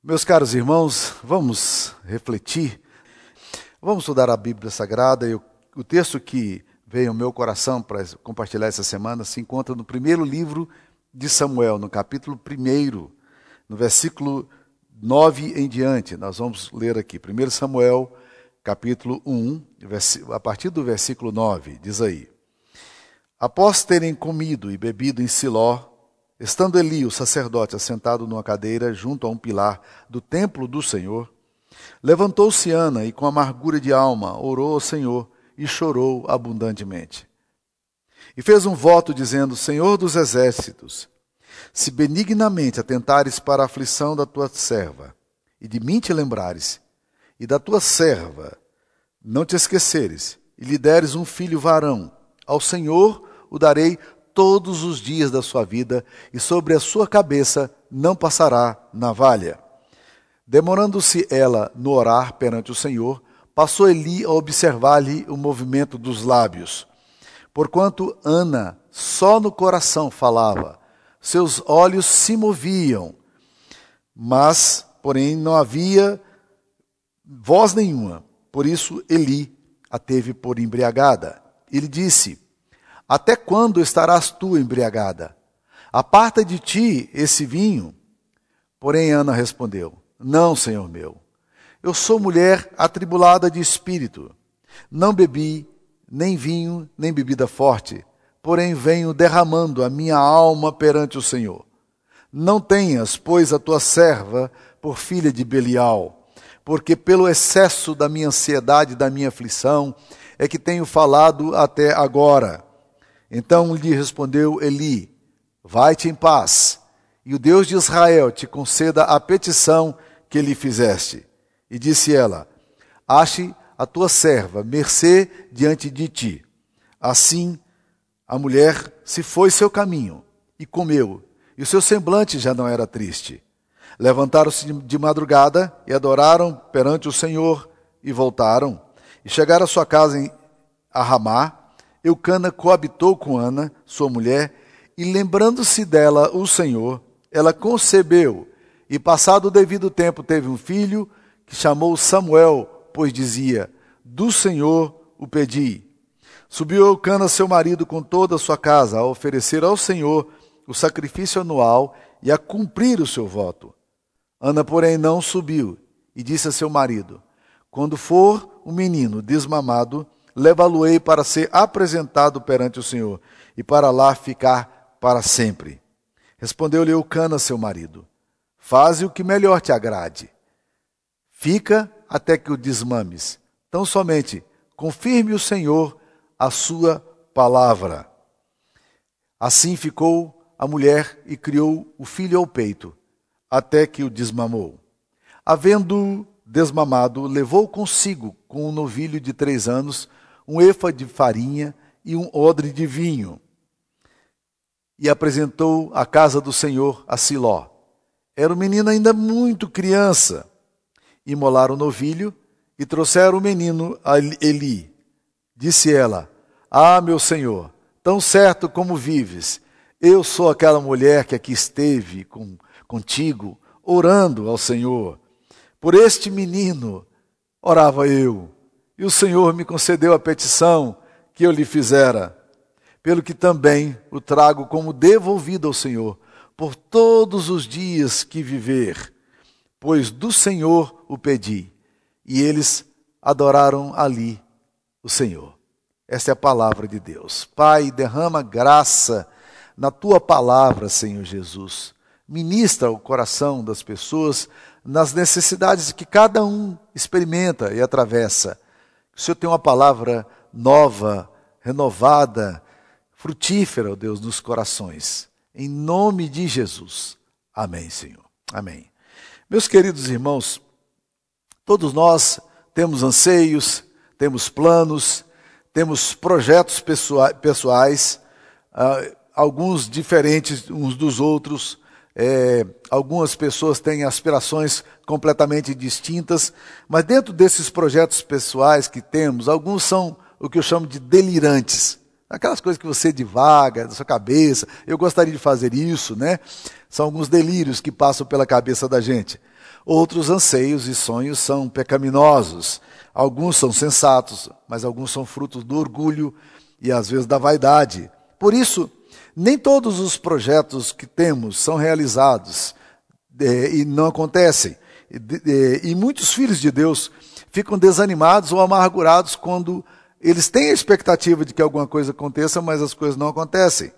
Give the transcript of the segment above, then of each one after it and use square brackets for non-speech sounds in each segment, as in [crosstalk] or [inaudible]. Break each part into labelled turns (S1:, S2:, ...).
S1: Meus caros irmãos, vamos refletir, vamos estudar a Bíblia Sagrada e o, texto que veio ao meu coração para compartilhar essa semana se encontra no primeiro livro de Samuel, no capítulo 1, no versículo 9 em diante. Nós vamos ler aqui, 1 Samuel, capítulo 1, a partir do versículo 9, diz aí: Após terem comido e bebido em Siló, Estando Eli, o sacerdote, assentado numa cadeira junto a um pilar do templo do Senhor, levantou-se Ana e, com amargura de alma, orou ao Senhor e chorou abundantemente. E fez um voto dizendo: Senhor dos exércitos, se benignamente atentares para a aflição da tua serva, e de mim te lembrares, e da tua serva não te esqueceres, e lhe deres um filho varão, ao Senhor o darei todos os dias da sua vida, e sobre a sua cabeça não passará navalha. Demorando-se ela no orar perante o Senhor, passou Eli a observar-lhe o movimento dos lábios. Porquanto Ana só no coração falava, seus olhos se moviam, mas, porém, não havia voz nenhuma. Por isso Eli a teve por embriagada. Ele disse: até quando estarás tu embriagada? Aparta de ti esse vinho. Porém, Ana respondeu: Não, senhor meu. Eu sou mulher atribulada de espírito. Não bebi nem vinho, nem bebida forte, porém venho derramando a minha alma perante o Senhor. Não tenhas, pois, a tua serva por filha de Belial, porque pelo excesso da minha ansiedade e da minha aflição é que tenho falado até agora. Então lhe respondeu Eli: Vai-te em paz, e o Deus de Israel te conceda a petição que lhe fizeste. E disse ela: Ache a tua serva mercê diante de ti. Assim a mulher se foi seu caminho e comeu, e o seu semblante já não era triste. Levantaram-se de madrugada e adoraram perante o Senhor e voltaram. E chegaram à sua casa em Ramá, Eucana coabitou com Ana, sua mulher, e lembrando-se dela o Senhor, ela concebeu, e passado o devido tempo teve um filho, que chamou Samuel, pois dizia: Do Senhor o pedi. Subiu Eucana, seu marido, com toda a sua casa, a oferecer ao Senhor o sacrifício anual e a cumprir o seu voto. Ana, porém, não subiu e disse a seu marido: Quando for o menino desmamado, levá-lo-ei para ser apresentado perante o Senhor e para lá ficar para sempre. Respondeu-lhe Eucana, seu marido: Faze o que melhor te agrade. Fica até que o desmames. Tão somente confirme o Senhor a sua palavra. Assim ficou a mulher e criou o filho ao peito, até que o desmamou. Havendo desmamado, levou consigo, com um novilho de três anos, um efa de farinha e um odre de vinho. E apresentou a casa do Senhor a Siló. Era o menino ainda muito criança. Imolaram o novilho e trouxeram o menino a Eli. Disse ela: Ah, meu senhor, tão certo como vives, eu sou aquela mulher que aqui esteve com, contigo, orando ao Senhor. Por este menino orava eu e o Senhor me concedeu a petição que eu lhe fizera, pelo que também o trago como devolvido ao Senhor, por todos os dias que viver, pois do Senhor o pedi. E eles adoraram ali o Senhor. Esta é a palavra de Deus. Pai, derrama graça na tua palavra, Senhor Jesus. Ministra o coração das pessoas nas necessidades que cada um experimenta e atravessa o Senhor tem uma palavra nova, renovada, frutífera, ó Deus, nos corações. Em nome de Jesus. Amém, Senhor. Amém. Meus queridos irmãos, todos nós temos anseios, temos planos, temos projetos pessoais, uh, alguns diferentes uns dos outros, é, algumas pessoas têm aspirações completamente distintas, mas dentro desses projetos pessoais que temos, alguns são o que eu chamo de delirantes. Aquelas coisas que você divaga da sua cabeça, eu gostaria de fazer isso, né? São alguns delírios que passam pela cabeça da gente. Outros anseios e sonhos são pecaminosos. Alguns são sensatos, mas alguns são frutos do orgulho e às vezes da vaidade. Por isso, nem todos os projetos que temos são realizados é, e não acontecem. E, e muitos filhos de Deus ficam desanimados ou amargurados quando eles têm a expectativa de que alguma coisa aconteça, mas as coisas não acontecem.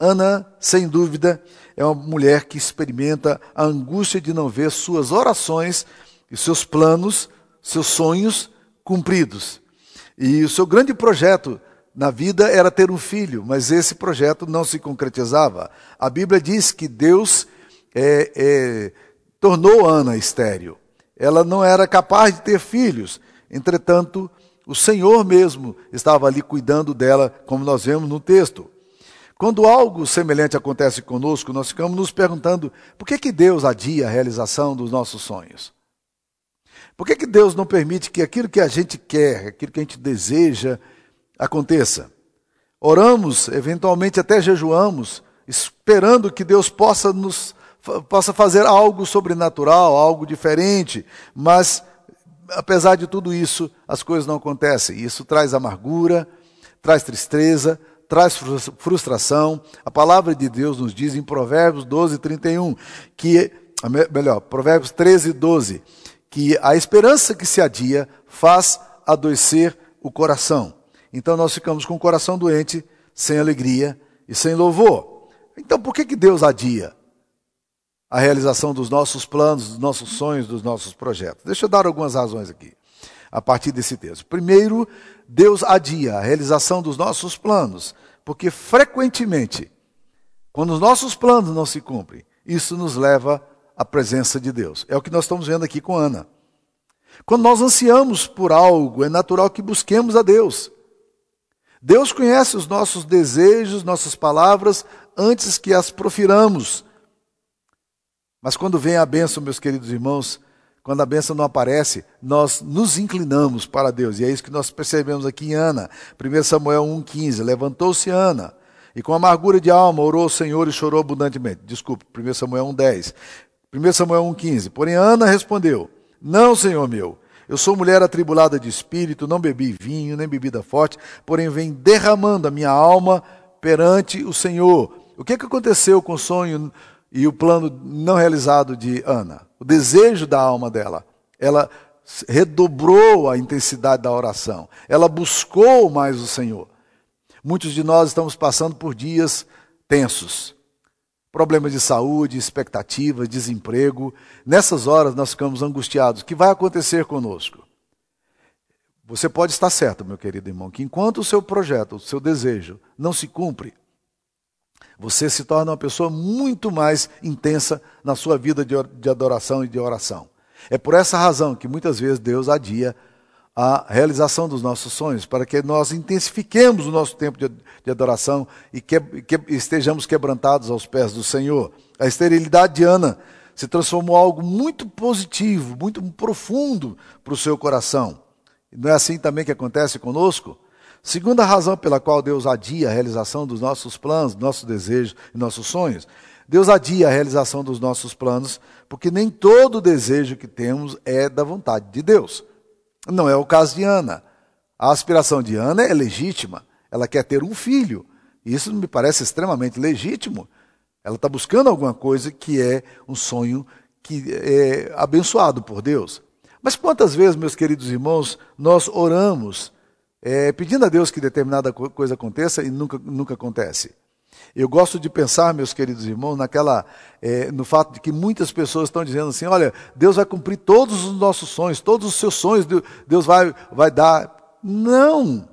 S1: Ana, sem dúvida, é uma mulher que experimenta a angústia de não ver suas orações e seus planos, seus sonhos cumpridos. E o seu grande projeto na vida era ter um filho, mas esse projeto não se concretizava. A Bíblia diz que Deus é, é, tornou Ana estéril. Ela não era capaz de ter filhos. Entretanto, o Senhor mesmo estava ali cuidando dela, como nós vemos no texto. Quando algo semelhante acontece conosco, nós ficamos nos perguntando por que, que Deus adia a realização dos nossos sonhos? Por que, que Deus não permite que aquilo que a gente quer, aquilo que a gente deseja, aconteça. Oramos, eventualmente até jejuamos, esperando que Deus possa nos possa fazer algo sobrenatural, algo diferente, mas apesar de tudo isso, as coisas não acontecem. Isso traz amargura, traz tristeza, traz frustração. A palavra de Deus nos diz em Provérbios 12, 31, que, melhor, Provérbios 13, 12, que a esperança que se adia faz adoecer o coração. Então nós ficamos com o coração doente, sem alegria e sem louvor. Então por que, que Deus adia a realização dos nossos planos, dos nossos sonhos, dos nossos projetos? Deixa eu dar algumas razões aqui, a partir desse texto. Primeiro, Deus adia a realização dos nossos planos, porque frequentemente, quando os nossos planos não se cumprem, isso nos leva à presença de Deus. É o que nós estamos vendo aqui com Ana. Quando nós ansiamos por algo, é natural que busquemos a Deus. Deus conhece os nossos desejos, nossas palavras, antes que as profiramos. Mas quando vem a bênção, meus queridos irmãos, quando a bênção não aparece, nós nos inclinamos para Deus. E é isso que nós percebemos aqui em Ana. 1 Samuel 1,15. Levantou-se Ana, e com amargura de alma orou ao Senhor e chorou abundantemente. Desculpe, 1 Samuel 1,10. 1 Samuel 1,15. Porém, Ana respondeu: Não, Senhor meu. Eu sou mulher atribulada de espírito, não bebi vinho, nem bebida forte, porém vem derramando a minha alma perante o Senhor. O que, é que aconteceu com o sonho e o plano não realizado de Ana? O desejo da alma dela. Ela redobrou a intensidade da oração. Ela buscou mais o Senhor. Muitos de nós estamos passando por dias tensos problemas de saúde, expectativas, desemprego. Nessas horas nós ficamos angustiados. O que vai acontecer conosco? Você pode estar certo, meu querido irmão, que enquanto o seu projeto, o seu desejo não se cumpre, você se torna uma pessoa muito mais intensa na sua vida de adoração e de oração. É por essa razão que muitas vezes Deus adia a realização dos nossos sonhos, para que nós intensifiquemos o nosso tempo de, adoração e que, que, estejamos quebrantados aos pés do Senhor. A esterilidade de Ana se transformou em algo muito positivo, muito profundo para o seu coração. Não é assim também que acontece conosco? Segunda razão pela qual Deus adia a realização dos nossos planos, nossos desejos e nossos sonhos. Deus adia a realização dos nossos planos, porque nem todo desejo que temos é da vontade de Deus. Não é o caso de Ana. A aspiração de Ana é legítima. Ela quer ter um filho. Isso me parece extremamente legítimo. Ela está buscando alguma coisa que é um sonho que é abençoado por Deus. Mas quantas vezes, meus queridos irmãos, nós oramos é, pedindo a Deus que determinada coisa aconteça e nunca, nunca acontece? Eu gosto de pensar, meus queridos irmãos, naquela, é, no fato de que muitas pessoas estão dizendo assim: olha, Deus vai cumprir todos os nossos sonhos, todos os seus sonhos, Deus vai, vai dar. Não!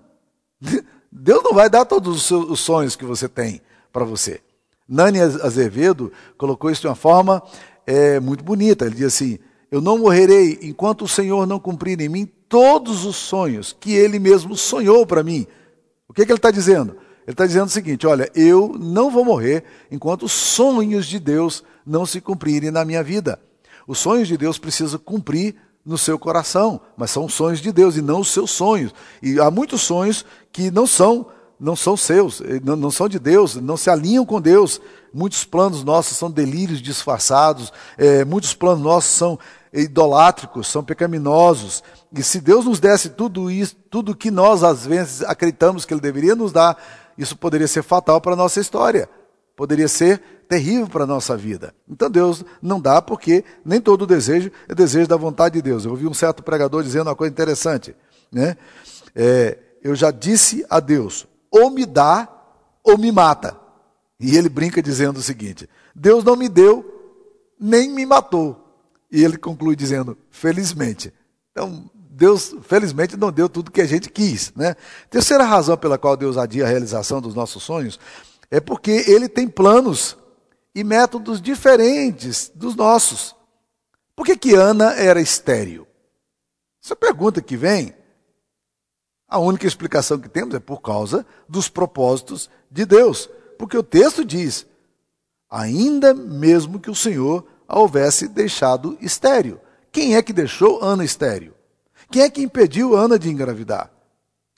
S1: [laughs] Deus não vai dar todos os, seus, os sonhos que você tem para você. Nani Azevedo colocou isso de uma forma é, muito bonita. Ele diz assim: Eu não morrerei enquanto o Senhor não cumprir em mim todos os sonhos que Ele mesmo sonhou para mim. O que, que ele está dizendo? Ele está dizendo o seguinte: olha, eu não vou morrer enquanto os sonhos de Deus não se cumprirem na minha vida. Os sonhos de Deus precisam cumprir no seu coração, mas são sonhos de Deus e não os seus sonhos. E há muitos sonhos que não são não são seus, não, não são de Deus, não se alinham com Deus. Muitos planos nossos são delírios disfarçados, é, muitos planos nossos são idolátricos, são pecaminosos. E se Deus nos desse tudo isso, tudo que nós às vezes acreditamos que Ele deveria nos dar, isso poderia ser fatal para a nossa história, poderia ser terrível para a nossa vida. Então Deus não dá porque nem todo desejo é desejo da vontade de Deus. Eu ouvi um certo pregador dizendo uma coisa interessante, né? É, eu já disse a Deus, ou me dá ou me mata. E ele brinca dizendo o seguinte: Deus não me deu, nem me matou. E ele conclui dizendo: felizmente. Então, Deus, felizmente, não deu tudo que a gente quis. Né? Terceira razão pela qual Deus adia a realização dos nossos sonhos é porque Ele tem planos e métodos diferentes dos nossos. Por que, que Ana era estéril? Essa pergunta que vem, a única explicação que temos é por causa dos propósitos de Deus. Porque o texto diz: ainda mesmo que o Senhor a houvesse deixado estéril. Quem é que deixou Ana estéril? Quem é que impediu Ana de engravidar?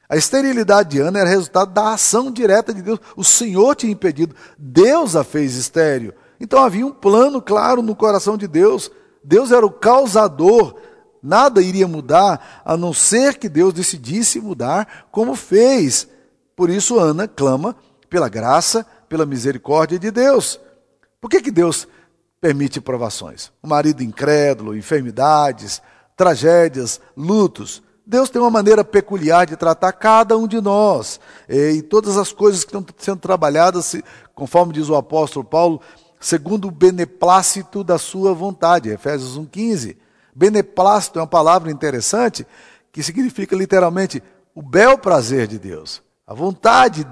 S1: A esterilidade de Ana era resultado da ação direta de Deus. O Senhor tinha impedido, Deus a fez estéril. Então havia um plano claro no coração de Deus. Deus era o causador. Nada iria mudar a não ser que Deus decidisse mudar, como fez. Por isso Ana clama pela graça, pela misericórdia de Deus. Por que, que Deus permite provações? O marido incrédulo, enfermidades, tragédias, lutos. Deus tem uma maneira peculiar de tratar cada um de nós. E todas as coisas que estão sendo trabalhadas, conforme diz o apóstolo Paulo, segundo o beneplácito da sua vontade. Efésios 1,15. Beneplácito é uma palavra interessante que significa literalmente o bel prazer de Deus. A vontade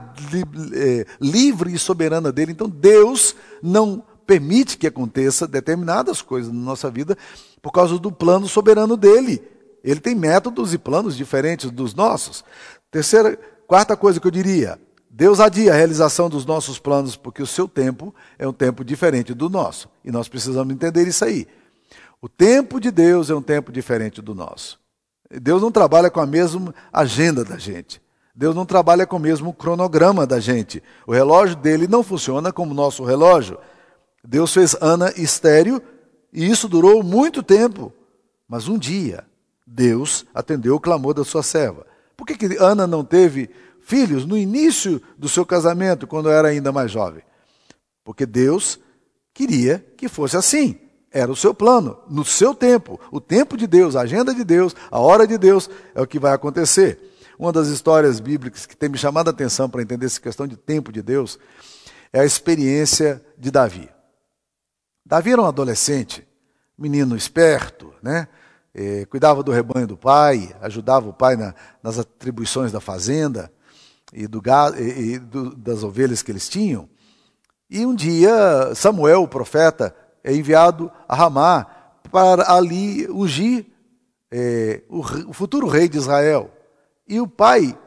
S1: eh, livre e soberana dele. Então Deus não permite que aconteça determinadas coisas na nossa vida por causa do plano soberano dele. Ele tem métodos e planos diferentes dos nossos. Terceira, quarta coisa que eu diria: Deus adia a realização dos nossos planos porque o seu tempo é um tempo diferente do nosso. E nós precisamos entender isso aí. O tempo de Deus é um tempo diferente do nosso. Deus não trabalha com a mesma agenda da gente. Deus não trabalha com o mesmo cronograma da gente. O relógio dele não funciona como o nosso relógio. Deus fez Ana estéreo e isso durou muito tempo. Mas um dia, Deus atendeu o clamor da sua serva. Por que, que Ana não teve filhos no início do seu casamento, quando era ainda mais jovem? Porque Deus queria que fosse assim. Era o seu plano, no seu tempo. O tempo de Deus, a agenda de Deus, a hora de Deus é o que vai acontecer. Uma das histórias bíblicas que tem me chamado a atenção para entender essa questão de tempo de Deus é a experiência de Davi. Davi era um adolescente, menino esperto, né? Eh, cuidava do rebanho do pai, ajudava o pai na, nas atribuições da fazenda e, do, e, do, das ovelhas que eles tinham. E um dia Samuel, o profeta, é enviado a Ramá para ali ungir eh, o, o futuro rei de Israel. E o pai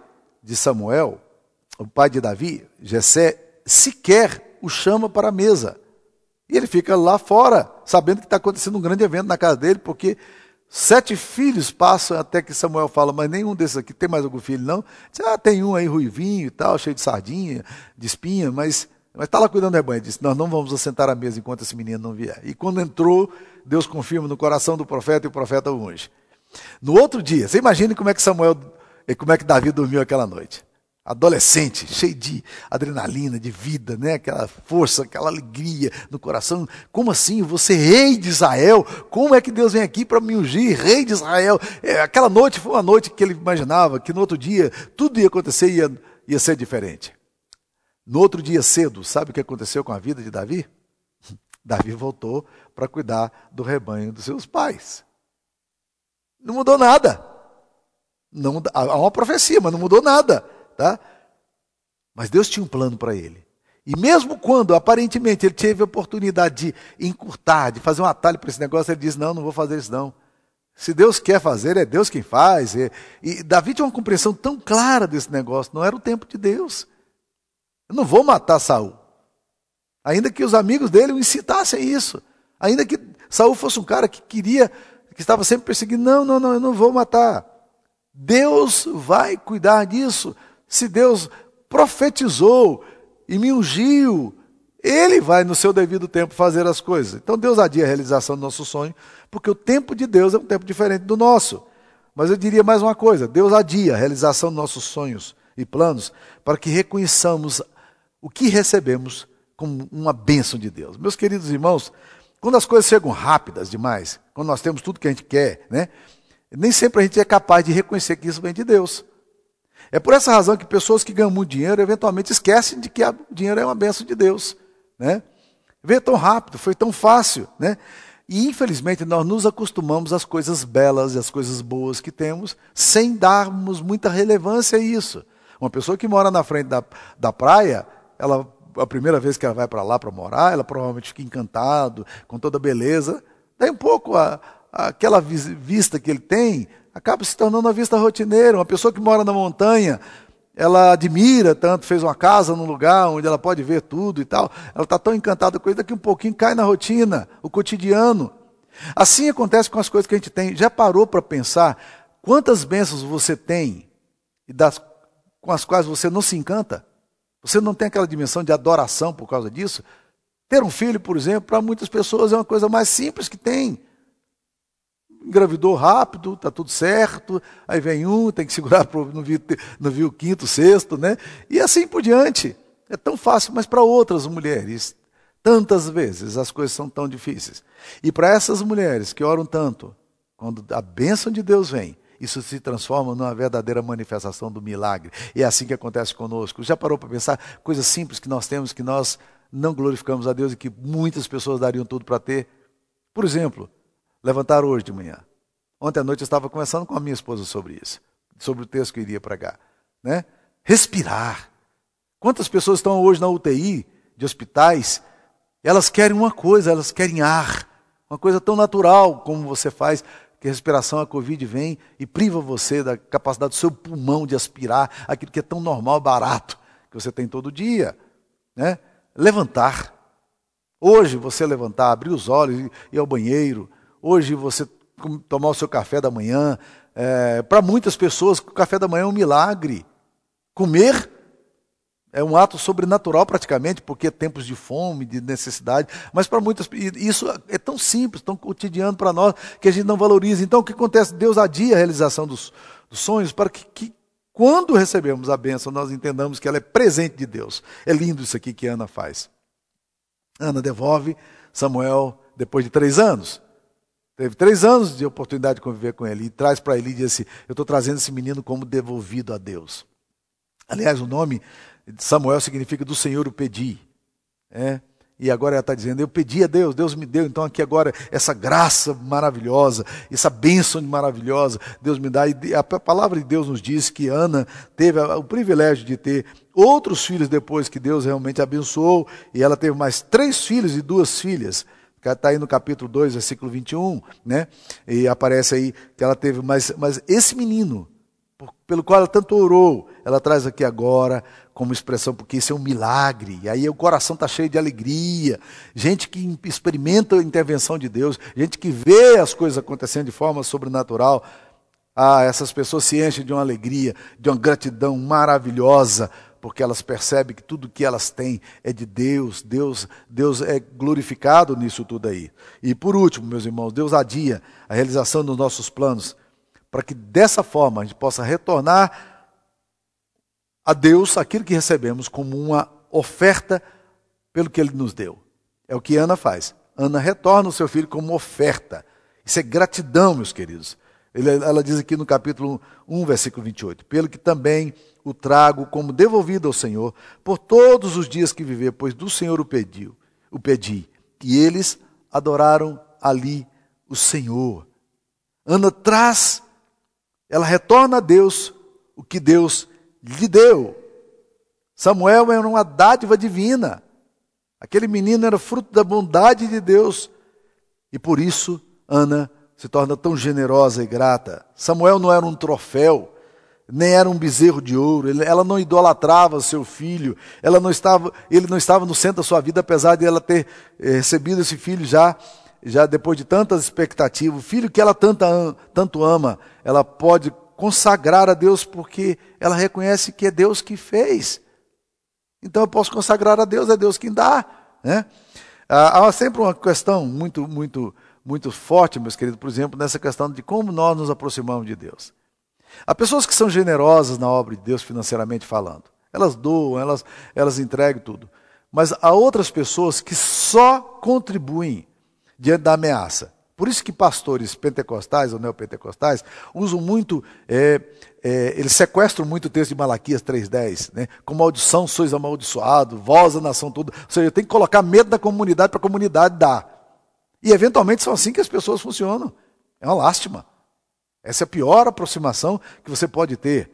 S1: de Samuel, o pai de Davi, Jessé, sequer o chama para a mesa. E ele fica lá fora, sabendo que está acontecendo um grande evento na casa dele, porque sete filhos passam até que Samuel fala, mas nenhum desses aqui tem mais algum filho, não? Diz, ah, tem um aí ruivinho e tal, cheio de sardinha, de espinha, mas está lá cuidando do rebanho. Disse, nós não vamos assentar à mesa enquanto esse menino não vier. E quando entrou, Deus confirma no coração do profeta e o profeta o unge. No outro dia, você imagine como é que Samuel, como é que Davi dormiu aquela noite adolescente, cheio de adrenalina, de vida, né? aquela força, aquela alegria no coração. Como assim? Você rei de Israel? Como é que Deus vem aqui para me ungir, rei de Israel? É, aquela noite foi uma noite que ele imaginava que no outro dia tudo ia acontecer e ia, ia ser diferente. No outro dia cedo, sabe o que aconteceu com a vida de Davi? [laughs] Davi voltou para cuidar do rebanho dos seus pais. Não mudou nada. Não, há uma profecia, mas não mudou nada tá? Mas Deus tinha um plano para ele. E mesmo quando aparentemente ele teve a oportunidade de encurtar, de fazer um atalho para esse negócio, ele diz: Não, não vou fazer isso não. Se Deus quer fazer, é Deus quem faz. E, e Davi tinha uma compreensão tão clara desse negócio, não era o tempo de Deus. Eu não vou matar Saul. Ainda que os amigos dele o incitassem a isso. Ainda que Saul fosse um cara que queria, que estava sempre perseguindo, não, não, não, eu não vou matar. Deus vai cuidar disso. Se Deus profetizou e me ungiu. Ele vai, no seu devido tempo, fazer as coisas. Então Deus adia a realização do nosso sonho, porque o tempo de Deus é um tempo diferente do nosso. Mas eu diria mais uma coisa: Deus adia a realização dos nossos sonhos e planos para que reconheçamos o que recebemos como uma bênção de Deus. Meus queridos irmãos, quando as coisas chegam rápidas demais, quando nós temos tudo que a gente quer, né? Nem sempre a gente é capaz de reconhecer que isso vem de Deus. É por essa razão que pessoas que ganham muito dinheiro eventualmente esquecem de que o dinheiro é uma bênção de Deus. Né? Veio tão rápido, foi tão fácil. Né? E infelizmente nós nos acostumamos às coisas belas e às coisas boas que temos, sem darmos muita relevância a isso. Uma pessoa que mora na frente da, da praia, ela, a primeira vez que ela vai para lá para morar, ela provavelmente fica encantado com toda a beleza. Daí um pouco a, a, aquela vista que ele tem acaba se tornando uma vista rotineira. Uma pessoa que mora na montanha, ela admira tanto, fez uma casa num lugar onde ela pode ver tudo e tal. Ela está tão encantada com isso, daqui um pouquinho cai na rotina, o cotidiano. Assim acontece com as coisas que a gente tem. Já parou para pensar quantas bênçãos você tem e das, com as quais você não se encanta? Você não tem aquela dimensão de adoração por causa disso? Ter um filho, por exemplo, para muitas pessoas é uma coisa mais simples que tem engravidou rápido, está tudo certo, aí vem um, tem que segurar, não viu, não viu o quinto, sexto, né? E assim por diante. É tão fácil, mas para outras mulheres, tantas vezes as coisas são tão difíceis. E para essas mulheres que oram tanto, quando a bênção de Deus vem, isso se transforma numa verdadeira manifestação do milagre. E é assim que acontece conosco. Já parou para pensar coisas simples que nós temos que nós não glorificamos a Deus e que muitas pessoas dariam tudo para ter? Por exemplo, levantar hoje de manhã. Ontem à noite eu estava conversando com a minha esposa sobre isso, sobre o texto que eu iria pregar. Né? Respirar. Quantas pessoas estão hoje na UTI de hospitais? Elas querem uma coisa, elas querem ar. Uma coisa tão natural como você faz, que a respiração, a Covid vem e priva você da capacidade do seu pulmão de aspirar aquilo que é tão normal, barato, que você tem todo dia. Né? Levantar. Hoje você levantar, abrir os olhos ir ao banheiro, Hoje você tomar o seu café da manhã, é, para muitas pessoas o café da manhã é um milagre. Comer é um ato sobrenatural praticamente, porque é tempos de fome, de necessidade, mas para muitas isso é tão simples, tão cotidiano para nós, que a gente não valoriza. Então o que acontece? Deus adia a realização dos, dos sonhos para que, que, quando recebemos a bênção, nós entendamos que ela é presente de Deus. É lindo isso aqui que Ana faz. Ana devolve Samuel depois de três anos. Teve três anos de oportunidade de conviver com ele. E traz para ele e diz assim: Eu estou trazendo esse menino como devolvido a Deus. Aliás, o nome de Samuel significa do Senhor o pedi. É? E agora ela está dizendo: Eu pedi a Deus, Deus me deu. Então, aqui agora, essa graça maravilhosa, essa bênção maravilhosa, Deus me dá. E a palavra de Deus nos diz que Ana teve o privilégio de ter outros filhos depois que Deus realmente abençoou. E ela teve mais três filhos e duas filhas. Está aí no capítulo 2, versículo 21, né? E aparece aí que ela teve, mas, mas esse menino, pelo qual ela tanto orou, ela traz aqui agora como expressão, porque isso é um milagre. E aí o coração está cheio de alegria. Gente que experimenta a intervenção de Deus, gente que vê as coisas acontecendo de forma sobrenatural. Ah, essas pessoas se enchem de uma alegria, de uma gratidão maravilhosa porque elas percebem que tudo que elas têm é de Deus, Deus, Deus é glorificado nisso tudo aí. E por último, meus irmãos, Deus adia a realização dos nossos planos, para que dessa forma a gente possa retornar a Deus aquilo que recebemos como uma oferta pelo que Ele nos deu. É o que Ana faz. Ana retorna o seu filho como oferta. Isso é gratidão, meus queridos. ela diz aqui no capítulo 1, versículo 28. Pelo que também o trago como devolvido ao Senhor por todos os dias que viver, pois do Senhor o pediu, o pedi. E eles adoraram ali o Senhor. Ana traz, ela retorna a Deus o que Deus lhe deu. Samuel era uma dádiva divina. Aquele menino era fruto da bondade de Deus. E por isso Ana se torna tão generosa e grata. Samuel não era um troféu nem era um bezerro de ouro, ela não idolatrava seu filho, ela não estava, ele não estava no centro da sua vida, apesar de ela ter eh, recebido esse filho já, já depois de tantas expectativas, o filho que ela tanto, tanto ama, ela pode consagrar a Deus porque ela reconhece que é Deus que fez. Então eu posso consagrar a Deus, é Deus quem dá. Né? Há sempre uma questão muito, muito, muito forte, meus queridos, por exemplo, nessa questão de como nós nos aproximamos de Deus. Há pessoas que são generosas na obra de Deus, financeiramente falando. Elas doam, elas, elas entregam tudo. Mas há outras pessoas que só contribuem diante da ameaça. Por isso que pastores pentecostais ou neopentecostais usam muito, é, é, eles sequestram muito o texto de Malaquias 3,10, né? com maldição sois amaldiçoado, vós a nação toda. Ou seja, tem que colocar medo da comunidade para a comunidade dar. E eventualmente são assim que as pessoas funcionam. É uma lástima. Essa é a pior aproximação que você pode ter.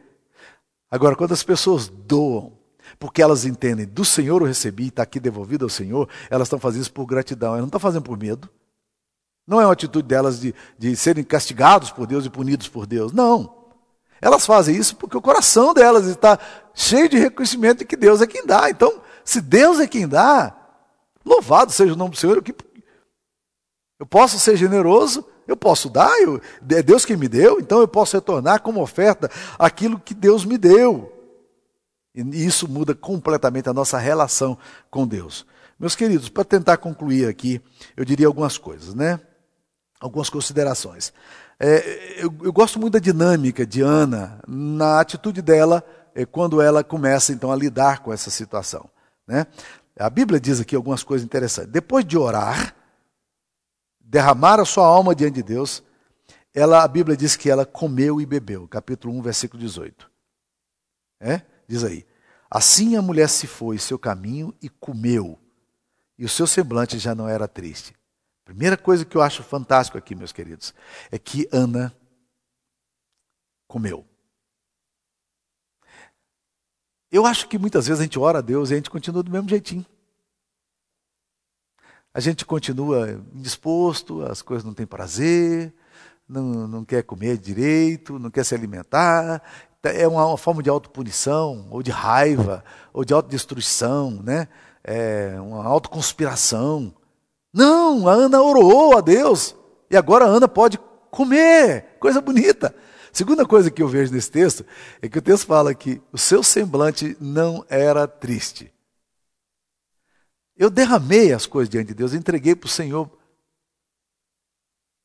S1: Agora, quando as pessoas doam, porque elas entendem, do Senhor eu recebi, está aqui devolvido ao Senhor, elas estão fazendo isso por gratidão, elas não estão fazendo por medo. Não é uma atitude delas de, de serem castigados por Deus e punidos por Deus. Não. Elas fazem isso porque o coração delas está cheio de reconhecimento de que Deus é quem dá. Então, se Deus é quem dá, louvado seja o nome do Senhor. Eu, eu posso ser generoso, eu posso dar, eu, é Deus quem me deu, então eu posso retornar como oferta aquilo que Deus me deu. E isso muda completamente a nossa relação com Deus. Meus queridos, para tentar concluir aqui, eu diria algumas coisas, né? algumas considerações. É, eu, eu, gosto muito da dinâmica de Ana, na atitude dela, é, quando ela começa então a lidar com essa situação. Né? A Bíblia diz aqui algumas coisas interessantes. Depois de orar, derramar a sua alma diante de Deus, ela, a Bíblia diz que ela comeu e bebeu. Capítulo 1, versículo 18. É? Diz aí. Assim a mulher se foi seu caminho e comeu, e o seu semblante já não era triste. Primeira coisa que eu acho fantástico aqui, meus queridos, é que Ana comeu. Eu acho que muitas vezes a gente ora a Deus e a gente continua do mesmo jeitinho. A gente continua indisposto, as coisas não têm prazer, não, não quer comer direito, não quer se alimentar. É uma, uma forma de autopunição, ou de raiva, ou de autodestruição, né? É uma autoconspiração. Não, a Ana orou a Deus e agora a Ana pode comer, coisa bonita. Segunda coisa que eu vejo nesse texto é que o texto fala que o seu semblante não era triste. Eu derramei as coisas diante de Deus, entreguei para o Senhor.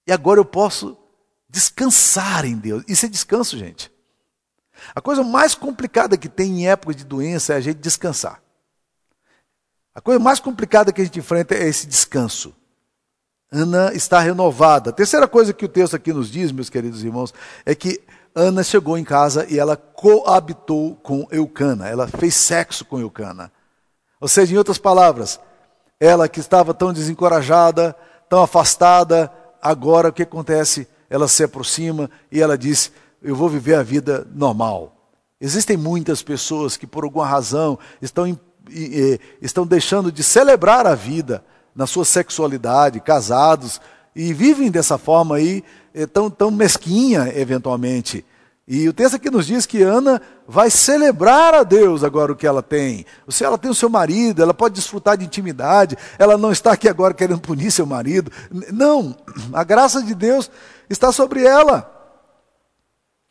S1: E agora eu posso descansar em Deus. Isso é descanso, gente. A coisa mais complicada que tem em época de doença é a gente descansar. A coisa mais complicada que a gente enfrenta é esse descanso. Ana está renovada. A terceira coisa que o texto aqui nos diz, meus queridos irmãos, é que Ana chegou em casa e ela coabitou com Eucana, ela fez sexo com Eucana. Ou seja, em outras palavras, ela que estava tão desencorajada, tão afastada, agora o que acontece? Ela se aproxima e ela diz: Eu vou viver a vida normal. Existem muitas pessoas que, por alguma razão, estão estão deixando de celebrar a vida na sua sexualidade, casados, e vivem dessa forma aí, eh, tão, tão mesquinha, eventualmente. E o texto aqui nos diz que Ana vai celebrar a Deus agora o que ela tem. Se ela tem o seu marido, ela pode desfrutar de intimidade, ela não está aqui agora querendo punir seu marido. Não, a graça de Deus está sobre ela.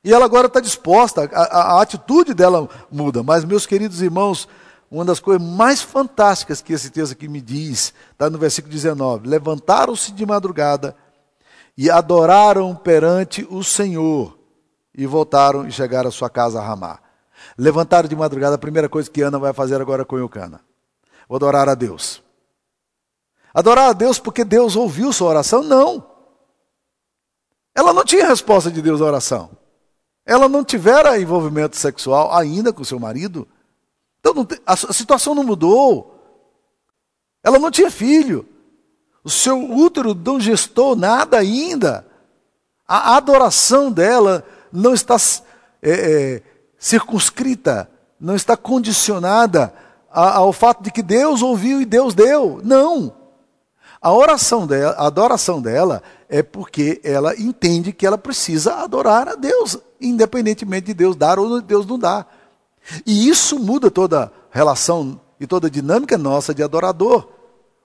S1: E ela agora está disposta, a, a, a atitude dela muda. Mas, meus queridos irmãos, uma das coisas mais fantásticas que esse texto aqui me diz, está no versículo 19: Levantaram-se de madrugada e adoraram perante o Senhor, e voltaram e chegaram à sua casa a Ramá. Levantaram de madrugada, a primeira coisa que Ana vai fazer agora com Eucana: vou adorar a Deus. Adorar a Deus porque Deus ouviu sua oração? Não. Ela não tinha resposta de Deus à oração. Ela não tivera envolvimento sexual ainda com seu marido. Então a situação não mudou. Ela não tinha filho. O seu útero não gestou nada ainda. A adoração dela não está é, é, circunscrita, não está condicionada ao fato de que Deus ouviu e Deus deu. Não. A oração dela, a adoração dela é porque ela entende que ela precisa adorar a Deus, independentemente de Deus dar ou de Deus não dar. E isso muda toda a relação e toda a dinâmica nossa de adorador.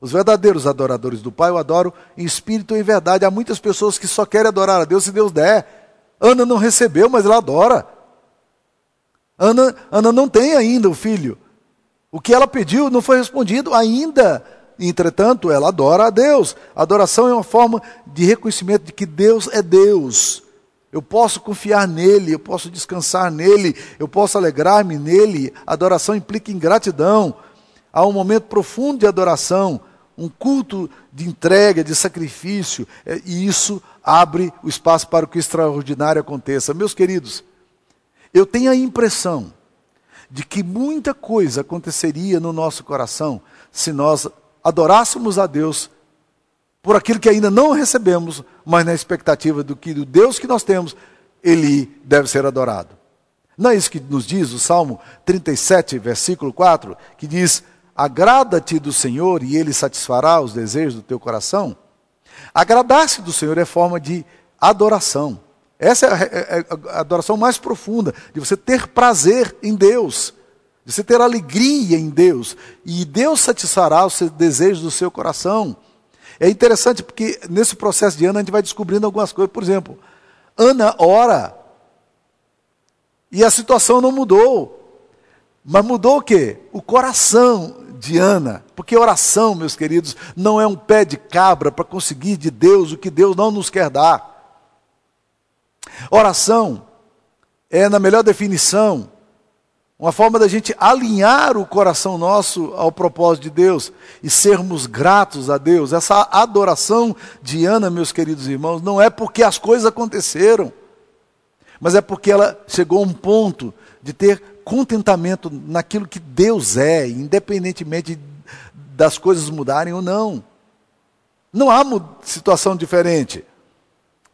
S1: Os verdadeiros adoradores do Pai eu adoro em espírito e em verdade. Há muitas pessoas que só querem adorar a Deus se Deus der. Ana não recebeu, mas ela adora. Ana, Ana não tem ainda o filho. O que ela pediu não foi respondido ainda. Entretanto, ela adora a Deus. Adoração é uma forma de reconhecimento de que Deus é Deus. Eu posso confiar nele, eu posso descansar nele, eu posso alegrar-me nele. Adoração implica ingratidão. Há um momento profundo de adoração, um culto de entrega, de sacrifício, é, e isso abre o espaço para que o extraordinário aconteça. Meus queridos, eu tenho a impressão de que muita coisa aconteceria no nosso coração se nós adorássemos a Deus por aquilo que ainda não recebemos, mas na expectativa do que o Deus que nós temos, ele deve ser adorado. Não é isso que nos diz o Salmo 37, versículo 4, que diz: Agrada-te do Senhor e ele satisfará os desejos do teu coração? Agradar-se do Senhor é forma de adoração. Essa é, é, é a adoração mais profunda, de você ter prazer em Deus, de você ter alegria em Deus, e Deus satisfará os desejos do seu coração. É interessante porque nesse processo de Ana a gente vai descobrindo algumas coisas. Por exemplo, Ana ora e a situação não mudou. Mas mudou o quê? O coração de Ana. Porque oração, meus queridos, não é um pé de cabra para conseguir de Deus o que Deus não nos quer dar. Oração é, na melhor definição, uma forma da gente alinhar o coração nosso ao propósito de Deus e sermos gratos a Deus. Essa adoração de Ana, meus queridos irmãos, não é porque as coisas aconteceram, mas é porque ela chegou a um ponto de ter contentamento naquilo que Deus é, independentemente das coisas mudarem ou não. Não há situação diferente.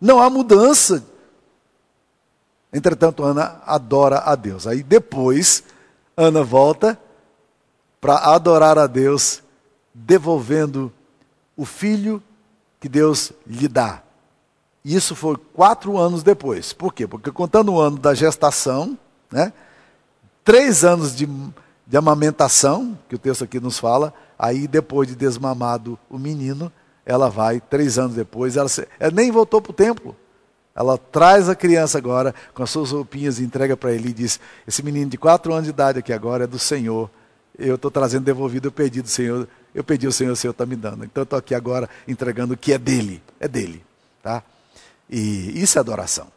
S1: Não há mudança Entretanto, Ana adora a Deus. Aí depois, Ana volta para adorar a Deus, devolvendo o filho que Deus lhe dá. Isso foi quatro anos depois. Por quê? Porque contando o ano da gestação, né, três anos de, de amamentação, que o texto aqui nos fala, aí depois de desmamado o menino, ela vai, três anos depois, ela, ela nem voltou para o templo. Ela traz a criança agora com as suas roupinhas e entrega para ele e diz: Esse menino de quatro anos de idade aqui agora é do Senhor. Eu estou trazendo devolvido o pedido do Senhor. Eu pedi ao Senhor, o Senhor está me dando. Então eu estou aqui agora entregando o que é dele. É dele. Tá? E isso é adoração.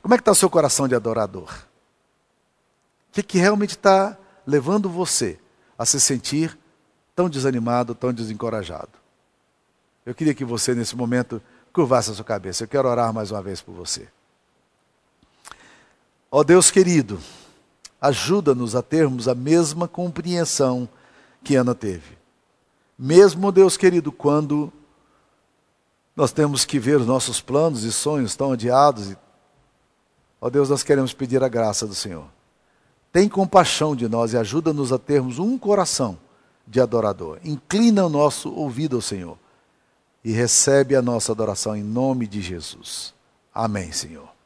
S1: Como é que está o seu coração de adorador? Que, que realmente está levando você a se sentir tão desanimado, tão desencorajado? Eu queria que você, nesse momento, curvasse a sua cabeça. Eu quero orar mais uma vez por você. Ó oh Deus querido, ajuda-nos a termos a mesma compreensão que Ana teve. Mesmo, Deus querido, quando nós temos que ver os nossos planos e sonhos tão adiados, ó oh Deus, nós queremos pedir a graça do Senhor. Tem compaixão de nós e ajuda-nos a termos um coração de adorador. Inclina o nosso ouvido ao Senhor e recebe a nossa adoração em nome de Jesus. Amém, Senhor.